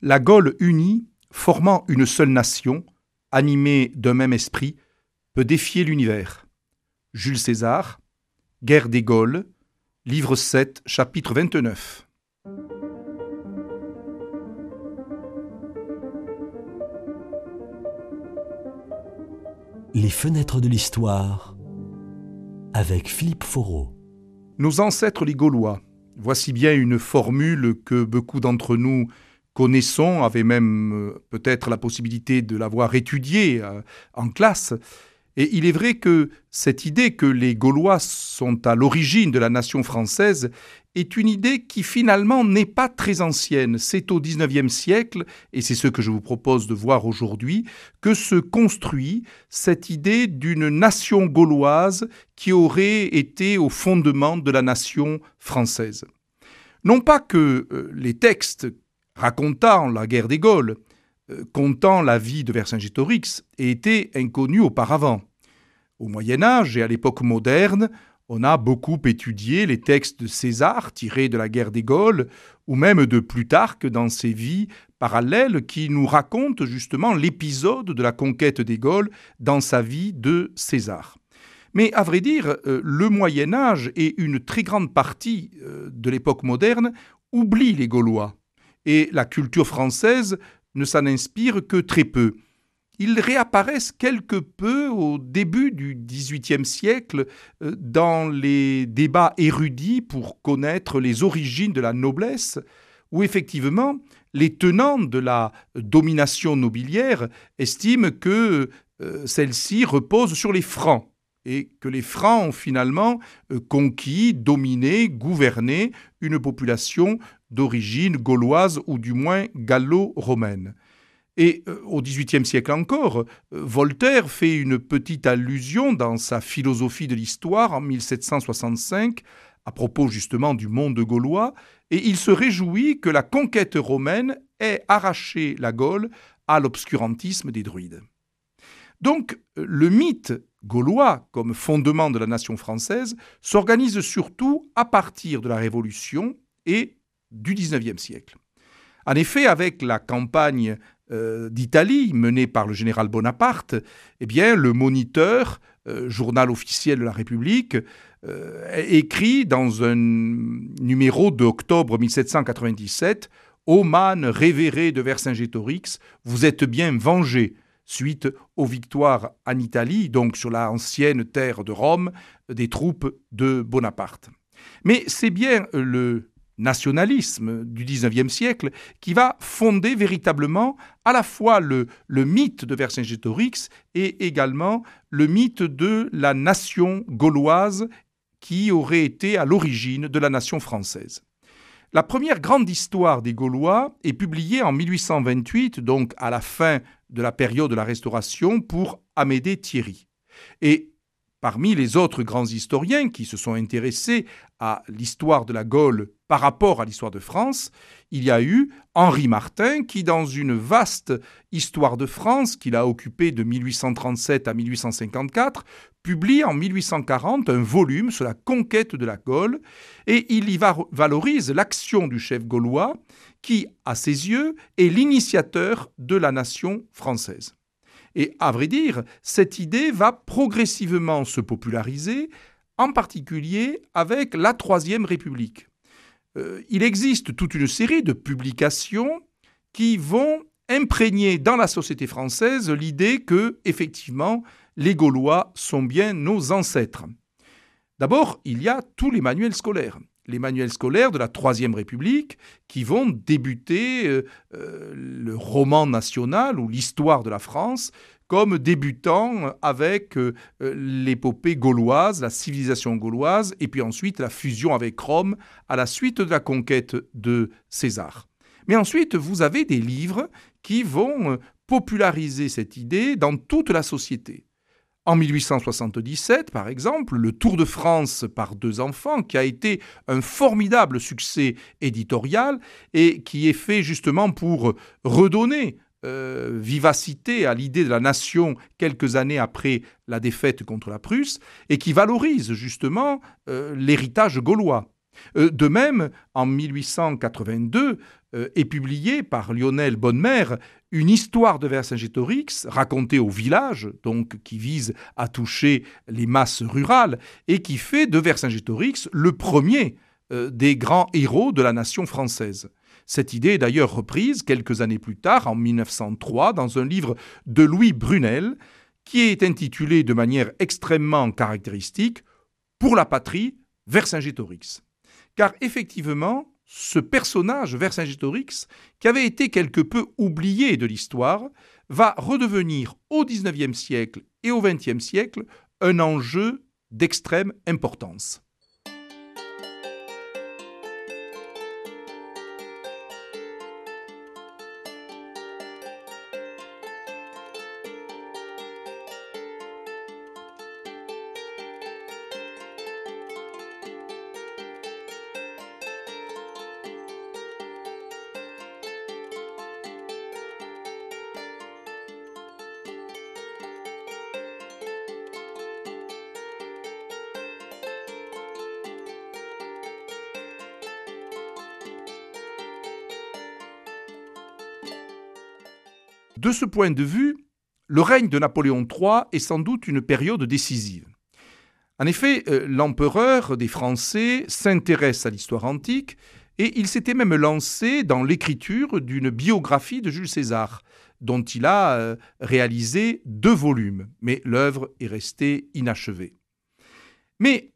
La Gaule unie, formant une seule nation, animée d'un même esprit, peut défier l'univers. Jules César, Guerre des Gaules, livre 7, chapitre 29. Les fenêtres de l'histoire avec Philippe Foreau. Nos ancêtres les Gaulois. Voici bien une formule que beaucoup d'entre nous connaissons, avaient même euh, peut-être la possibilité de l'avoir étudiée euh, en classe. Et il est vrai que cette idée que les Gaulois sont à l'origine de la nation française est une idée qui finalement n'est pas très ancienne. C'est au XIXe siècle, et c'est ce que je vous propose de voir aujourd'hui, que se construit cette idée d'une nation gauloise qui aurait été au fondement de la nation française. Non pas que euh, les textes racontant la guerre des Gaules, euh, comptant la vie de Vercingétorix, aient été inconnus auparavant. Au Moyen Âge et à l'époque moderne, on a beaucoup étudié les textes de César tirés de la guerre des Gaules, ou même de Plutarque dans ses vies parallèles qui nous racontent justement l'épisode de la conquête des Gaules dans sa vie de César. Mais à vrai dire, euh, le Moyen Âge et une très grande partie euh, de l'époque moderne oublient les Gaulois, et la culture française ne s'en inspire que très peu. Ils réapparaissent quelque peu au début du XVIIIe siècle euh, dans les débats érudits pour connaître les origines de la noblesse, où effectivement les tenants de la domination nobiliaire estiment que euh, celle-ci repose sur les francs et que les francs ont finalement euh, conquis, dominé, gouverné une population d'origine gauloise ou du moins gallo-romaine. Et euh, au XVIIIe siècle encore, euh, Voltaire fait une petite allusion dans sa philosophie de l'histoire en 1765 à propos justement du monde gaulois, et il se réjouit que la conquête romaine ait arraché la Gaule à l'obscurantisme des druides. Donc le mythe gaulois comme fondement de la nation française s'organise surtout à partir de la Révolution et du XIXe siècle. En effet, avec la campagne euh, d'Italie, menée par le général Bonaparte, eh bien, le Moniteur, euh, journal officiel de la République, euh, écrit dans un numéro d'octobre 1797 Ô révéré de Vercingétorix, vous êtes bien vengé suite aux victoires en Italie, donc sur la ancienne terre de Rome, des troupes de Bonaparte. Mais c'est bien le nationalisme du XIXe siècle qui va fonder véritablement à la fois le, le mythe de Vercingétorix et également le mythe de la nation gauloise qui aurait été à l'origine de la nation française. La première grande histoire des Gaulois est publiée en 1828, donc à la fin de la période de la Restauration, pour Amédée Thierry. Et Parmi les autres grands historiens qui se sont intéressés à l'histoire de la Gaule par rapport à l'histoire de France, il y a eu Henri Martin qui, dans une vaste histoire de France qu'il a occupée de 1837 à 1854, publie en 1840 un volume sur la conquête de la Gaule et il y valorise l'action du chef gaulois qui, à ses yeux, est l'initiateur de la nation française. Et à vrai dire, cette idée va progressivement se populariser, en particulier avec la Troisième République. Euh, il existe toute une série de publications qui vont imprégner dans la société française l'idée que, effectivement, les Gaulois sont bien nos ancêtres. D'abord, il y a tous les manuels scolaires les manuels scolaires de la Troisième République qui vont débuter euh, euh, le roman national ou l'histoire de la France comme débutant avec euh, l'épopée gauloise, la civilisation gauloise, et puis ensuite la fusion avec Rome à la suite de la conquête de César. Mais ensuite, vous avez des livres qui vont populariser cette idée dans toute la société. En 1877, par exemple, le Tour de France par deux enfants, qui a été un formidable succès éditorial et qui est fait justement pour redonner euh, vivacité à l'idée de la nation quelques années après la défaite contre la Prusse, et qui valorise justement euh, l'héritage gaulois. Euh, de même, en 1882, euh, est publié par Lionel Bonnemère une histoire de Vercingétorix racontée au village, donc qui vise à toucher les masses rurales et qui fait de Vercingétorix le premier des grands héros de la nation française. Cette idée est d'ailleurs reprise quelques années plus tard, en 1903, dans un livre de Louis Brunel, qui est intitulé de manière extrêmement caractéristique Pour la patrie, Vercingétorix. Car effectivement, ce personnage, Vercingétorix, qui avait été quelque peu oublié de l'histoire, va redevenir au XIXe siècle et au XXe siècle un enjeu d'extrême importance. De ce point de vue, le règne de Napoléon III est sans doute une période décisive. En effet, euh, l'empereur des Français s'intéresse à l'histoire antique et il s'était même lancé dans l'écriture d'une biographie de Jules César, dont il a euh, réalisé deux volumes, mais l'œuvre est restée inachevée. Mais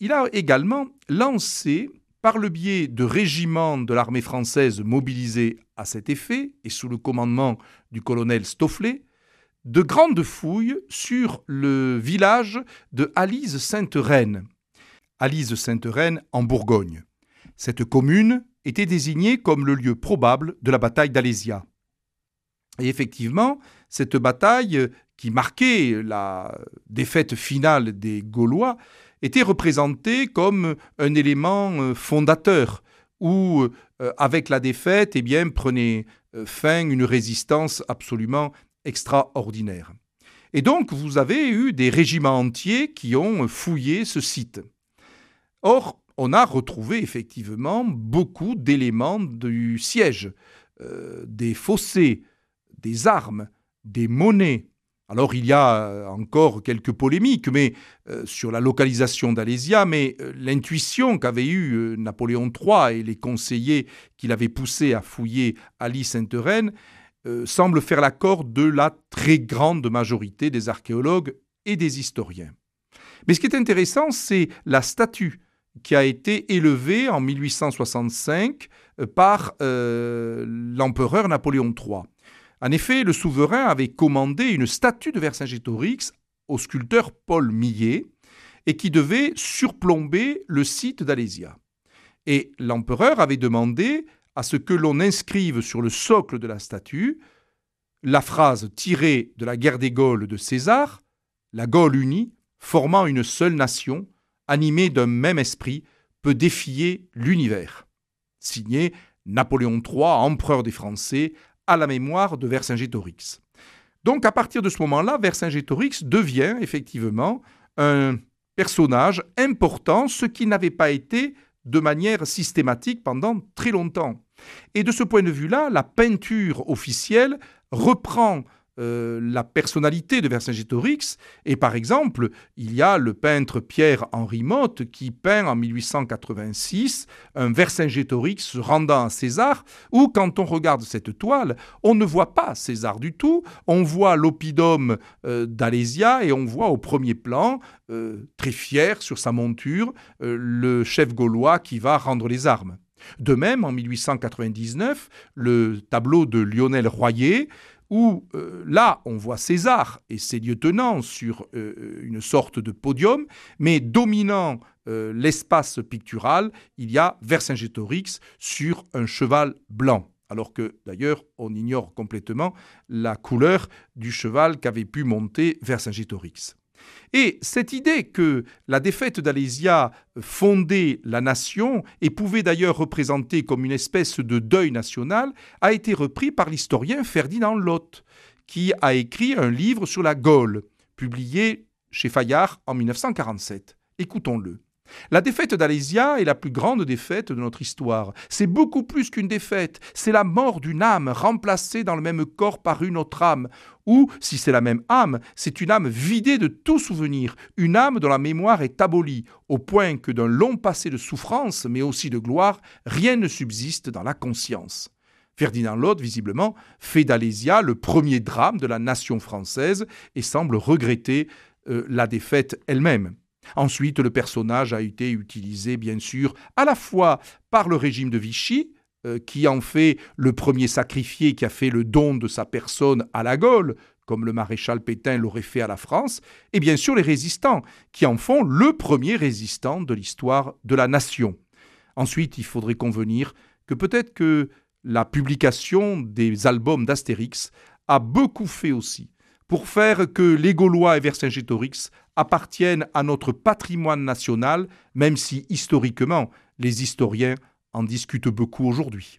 il a également lancé par le biais de régiments de l'armée française mobilisés à cet effet et sous le commandement du colonel Stofflet, de grandes fouilles sur le village de Alise-Sainte-Reine. Alise-Sainte-Reine en Bourgogne. Cette commune était désignée comme le lieu probable de la bataille d'Alésia. Et effectivement, cette bataille qui marquait la défaite finale des Gaulois était représenté comme un élément euh, fondateur où, euh, avec la défaite, eh bien, prenait euh, fin une résistance absolument extraordinaire. Et donc, vous avez eu des régiments entiers qui ont fouillé ce site. Or, on a retrouvé effectivement beaucoup d'éléments du siège, des fossés, des armes, des monnaies, alors il y a euh, encore quelques polémiques mais, euh, sur la localisation d'Alésia, mais euh, l'intuition qu'avait eue Napoléon III et les conseillers qui l'avaient poussé à fouiller Ali Sainte-Reine semble faire l'accord de la très grande majorité des archéologues et des historiens. Mais ce qui est intéressant, c'est la statue qui a été élevée en 1865 par l'empereur Napoléon III. En effet, le souverain avait commandé une statue de Vercingétorix au sculpteur Paul Millet et qui devait surplomber le site d'Alésia. Et l'empereur avait demandé à ce que l'on inscrive sur le socle de la statue la phrase tirée de la guerre des Gaules de César, la Gaule unie, formant une seule nation, animée d'un même esprit, peut défier l'univers. Signé Napoléon III, empereur des Français, à la mémoire de Vercingétorix. Donc à partir de ce moment-là, Vercingétorix devient effectivement un personnage important, ce qui n'avait pas été de manière systématique pendant très longtemps. Et de ce point de vue-là, la peinture officielle reprend euh, la personnalité de Vercingétorix. Et par exemple, il y a le peintre Pierre-Henri Motte qui peint en 1886 un Vercingétorix se rendant à César, où quand on regarde cette toile, on ne voit pas César du tout, on voit l'oppidum euh, d'Alésia et on voit au premier plan, euh, très fier sur sa monture, le chef gaulois qui va rendre les armes. De même, en 1899, le tableau de Lionel Royer où euh, là, on voit César et ses lieutenants sur euh, une sorte de podium, mais dominant euh, l'espace pictural, il y a Vercingétorix sur un cheval blanc. Alors que d'ailleurs, on ignore complètement la couleur du cheval qu'avait pu monter Vercingétorix. Et cette idée que la défaite d'Alésia fondait la nation et pouvait d'ailleurs représenter comme une espèce de deuil national a été repris par l'historien Ferdinand Lott, qui a écrit un livre sur la Gaule, publié chez Fayard en 1947. Écoutons-le. La défaite d'Alésia est la plus grande défaite de notre histoire. C'est beaucoup plus qu'une défaite, c'est la mort d'une âme remplacée dans le même corps par une autre âme. Ou, si c'est la même âme, c'est une âme vidée de tout souvenir, une âme dont la mémoire est abolie, au point que d'un long passé de souffrance, mais aussi de gloire, rien ne subsiste dans la conscience. Ferdinand Lode, visiblement, fait d'Alésia le premier drame de la nation française et semble regretter euh, la défaite elle-même. Ensuite, le personnage a été utilisé, bien sûr, à la fois par le régime de Vichy, euh, qui en fait le premier sacrifié qui a fait le don de sa personne à la Gaule, comme le maréchal Pétain l'aurait fait à la France, et bien sûr les résistants, qui en font le premier résistant de l'histoire de la nation. Ensuite, il faudrait convenir que peut-être que la publication des albums d'Astérix a beaucoup fait aussi pour faire que les Gaulois et Vercingétorix appartiennent à notre patrimoine national, même si historiquement les historiens en discutent beaucoup aujourd'hui.